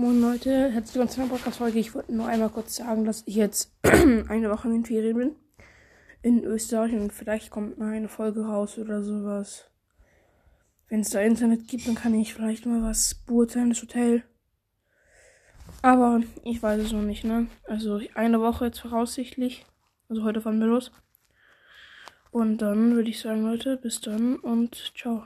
Moin Leute, herzlich willkommen zu einer Podcast-Folge. Ich wollte nur einmal kurz sagen, dass ich jetzt eine Woche in den Ferien bin. In Österreich und vielleicht kommt mal eine Folge raus oder sowas. Wenn es da Internet gibt, dann kann ich vielleicht mal was beurteilen, das Hotel. Aber ich weiß es noch nicht, ne? Also eine Woche jetzt voraussichtlich. Also heute fahren wir los. Und dann würde ich sagen, Leute, bis dann und ciao.